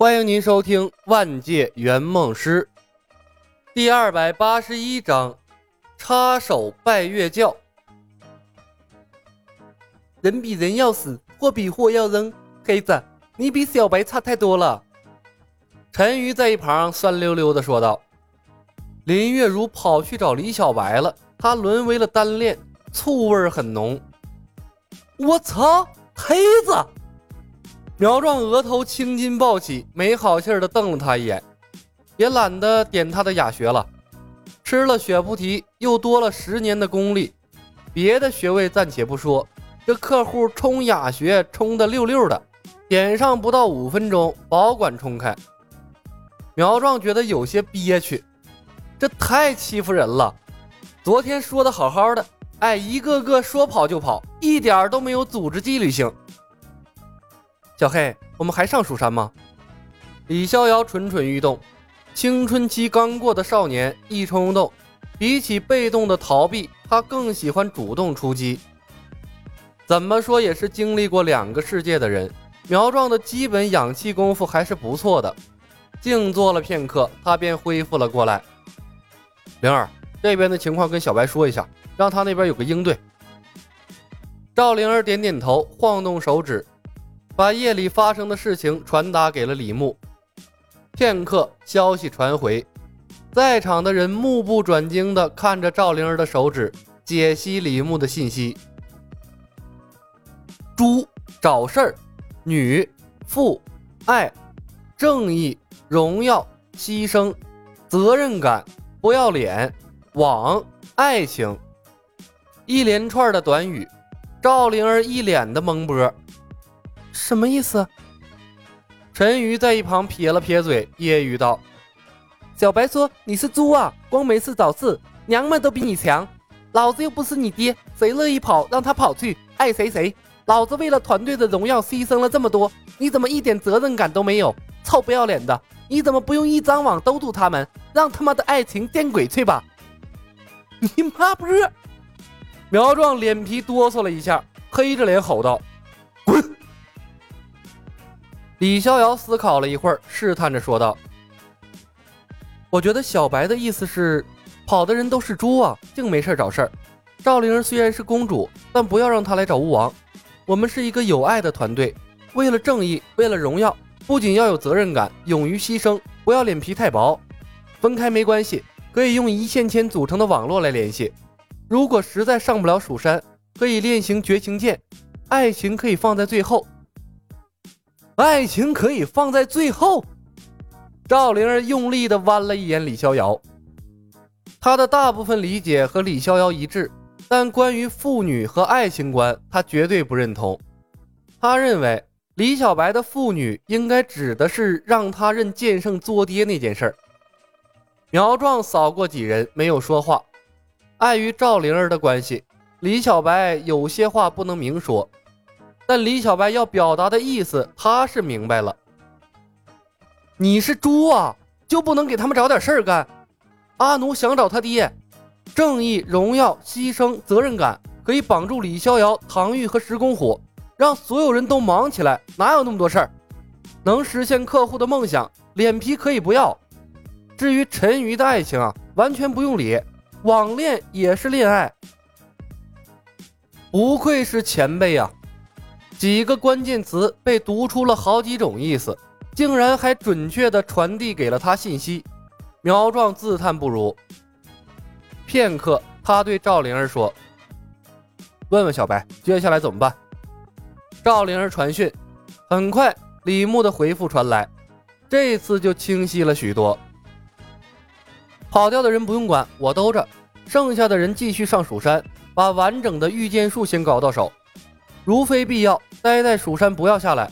欢迎您收听《万界圆梦师》第二百八十一章：插手拜月教。人比人要死，货比货要扔。黑子，你比小白差太多了。陈鱼在一旁酸溜溜的说道。林月如跑去找李小白了，她沦为了单恋，醋味很浓。我操，黑子！苗壮额头青筋暴起，没好气儿的瞪了他一眼，也懒得点他的哑穴了。吃了血菩提，又多了十年的功力，别的穴位暂且不说，这客户冲哑穴冲的溜溜的，点上不到五分钟，保管冲开。苗壮觉得有些憋屈，这太欺负人了。昨天说的好好的，哎，一个个说跑就跑，一点都没有组织纪律性。小黑，我们还上蜀山吗？李逍遥蠢蠢欲动，青春期刚过的少年一冲动，比起被动的逃避，他更喜欢主动出击。怎么说也是经历过两个世界的人，苗壮的基本养气功夫还是不错的。静坐了片刻，他便恢复了过来。灵儿，这边的情况跟小白说一下，让他那边有个应对。赵灵儿点点头，晃动手指。把夜里发生的事情传达给了李牧。片刻，消息传回，在场的人目不转睛地看着赵灵儿的手指，解析李牧的信息：猪找事儿，女父爱正义荣耀牺牲责任感不要脸网爱情，一连串的短语，赵灵儿一脸的懵波。什么意思？陈鱼在一旁撇了撇嘴，揶揄道：“小白说你是猪啊，光没事找事，娘们都比你强。老子又不是你爹，谁乐意跑让他跑去，爱谁谁。老子为了团队的荣耀牺牲了这么多，你怎么一点责任感都没有？臭不要脸的！你怎么不用一张网兜住他们，让他妈的爱情见鬼去吧？你妈不是！”苗壮脸皮哆嗦了一下，黑着脸吼道：“！”李逍遥思考了一会儿，试探着说道：“我觉得小白的意思是，跑的人都是猪啊，净没事找事儿。赵灵儿虽然是公主，但不要让她来找巫王。我们是一个有爱的团队，为了正义，为了荣耀，不仅要有责任感，勇于牺牲，不要脸皮太薄。分开没关系，可以用一线牵组成的网络来联系。如果实在上不了蜀山，可以练行绝情剑。爱情可以放在最后。”爱情可以放在最后。赵灵儿用力地剜了一眼李逍遥，他的大部分理解和李逍遥一致，但关于父女和爱情观，他绝对不认同。他认为李小白的父女应该指的是让他认剑圣做爹那件事儿。苗壮扫过几人，没有说话。碍于赵灵儿的关系，李小白有些话不能明说。但李小白要表达的意思，他是明白了。你是猪啊，就不能给他们找点事儿干？阿奴想找他爹，正义、荣耀、牺牲、责任感，可以绑住李逍遥、唐钰和石公虎，让所有人都忙起来，哪有那么多事儿？能实现客户的梦想，脸皮可以不要。至于陈鱼的爱情啊，完全不用理，网恋也是恋爱。不愧是前辈啊！几个关键词被读出了好几种意思，竟然还准确地传递给了他信息。苗壮自叹不如。片刻，他对赵灵儿说：“问问小白，接下来怎么办？”赵灵儿传讯。很快，李牧的回复传来，这次就清晰了许多。跑掉的人不用管，我兜着；剩下的人继续上蜀山，把完整的御剑术先搞到手。如非必要，待在蜀山不要下来。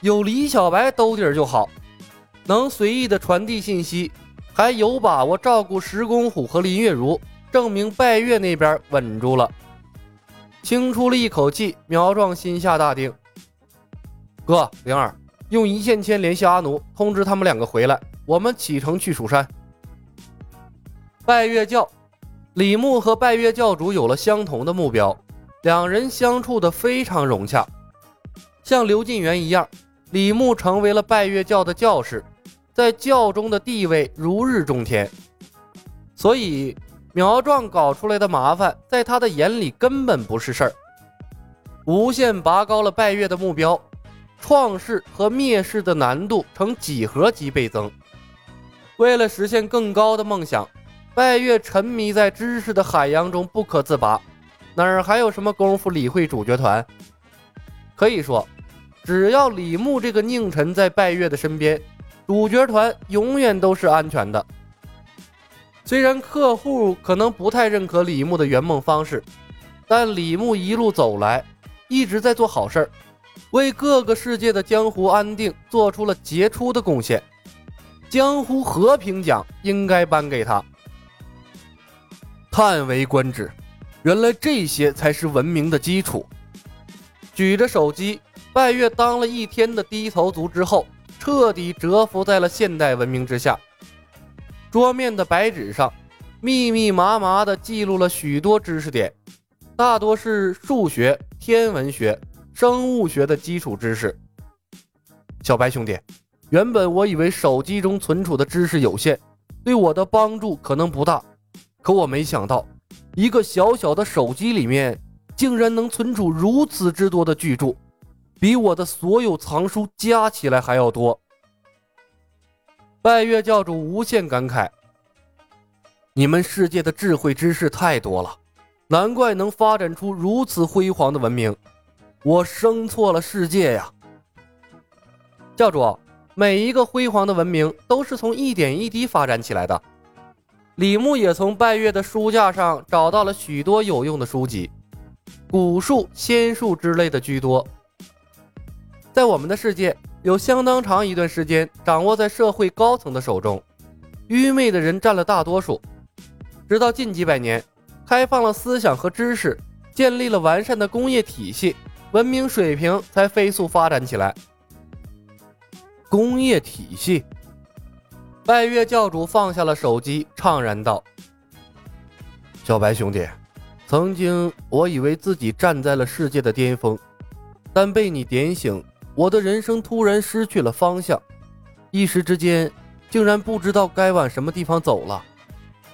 有李小白兜底儿就好，能随意的传递信息，还有把握照顾石公虎和林月如，证明拜月那边稳住了。轻出了一口气，苗壮心下大定。哥，灵儿，用一线牵联系阿奴，通知他们两个回来，我们启程去蜀山。拜月教，李牧和拜月教主有了相同的目标。两人相处的非常融洽，像刘晋元一样，李牧成为了拜月教的教士，在教中的地位如日中天。所以苗壮搞出来的麻烦，在他的眼里根本不是事儿，无限拔高了拜月的目标，创世和灭世的难度呈几何级倍增。为了实现更高的梦想，拜月沉迷在知识的海洋中不可自拔，哪儿还有什么功夫理会主角团？可以说。只要李牧这个佞臣在拜月的身边，主角团永远都是安全的。虽然客户可能不太认可李牧的圆梦方式，但李牧一路走来一直在做好事儿，为各个世界的江湖安定做出了杰出的贡献。江湖和平奖应该颁给他。叹为观止，原来这些才是文明的基础。举着手机。拜月当了一天的低头族之后，彻底折服在了现代文明之下。桌面的白纸上，密密麻麻地记录了许多知识点，大多是数学、天文学、生物学的基础知识。小白兄弟，原本我以为手机中存储的知识有限，对我的帮助可能不大，可我没想到，一个小小的手机里面，竟然能存储如此之多的巨著。比我的所有藏书加起来还要多。拜月教主无限感慨：“你们世界的智慧知识太多了，难怪能发展出如此辉煌的文明。我生错了世界呀！”教主，每一个辉煌的文明都是从一点一滴发展起来的。李牧也从拜月的书架上找到了许多有用的书籍，古术、仙术之类的居多。在我们的世界，有相当长一段时间掌握在社会高层的手中，愚昧的人占了大多数。直到近几百年，开放了思想和知识，建立了完善的工业体系，文明水平才飞速发展起来。工业体系，拜月教主放下了手机，怅然道：“小白兄弟，曾经我以为自己站在了世界的巅峰，但被你点醒。”我的人生突然失去了方向，一时之间竟然不知道该往什么地方走了，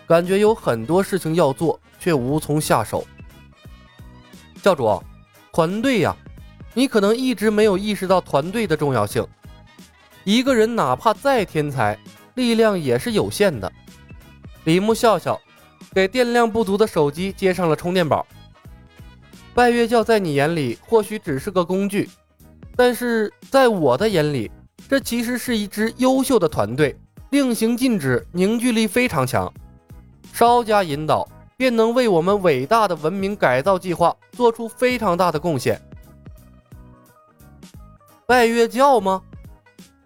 感觉有很多事情要做，却无从下手。教主，团队呀，你可能一直没有意识到团队的重要性。一个人哪怕再天才，力量也是有限的。李牧笑笑，给电量不足的手机接上了充电宝。拜月教在你眼里或许只是个工具。但是在我的眼里，这其实是一支优秀的团队，令行禁止，凝聚力非常强，稍加引导，便能为我们伟大的文明改造计划做出非常大的贡献。拜月教吗？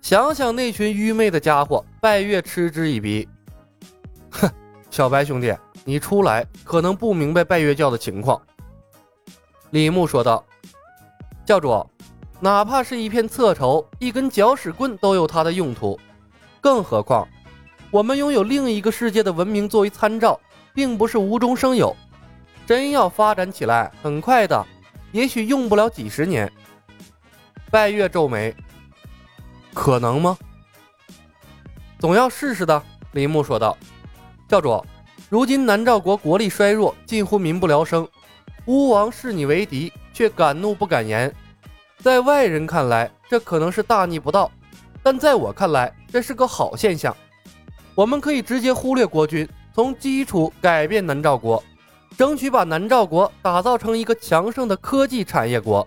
想想那群愚昧的家伙，拜月嗤之以鼻。哼，小白兄弟，你出来可能不明白拜月教的情况。李牧说道：“教主。”哪怕是一片侧绸，一根搅屎棍都有它的用途，更何况我们拥有另一个世界的文明作为参照，并不是无中生有。真要发展起来，很快的，也许用不了几十年。拜月皱眉，可能吗？总要试试的。林牧说道：“教主，如今南诏国国力衰弱，近乎民不聊生。巫王视你为敌，却敢怒不敢言。”在外人看来，这可能是大逆不道，但在我看来，这是个好现象。我们可以直接忽略国君，从基础改变南诏国，争取把南诏国打造成一个强盛的科技产业国。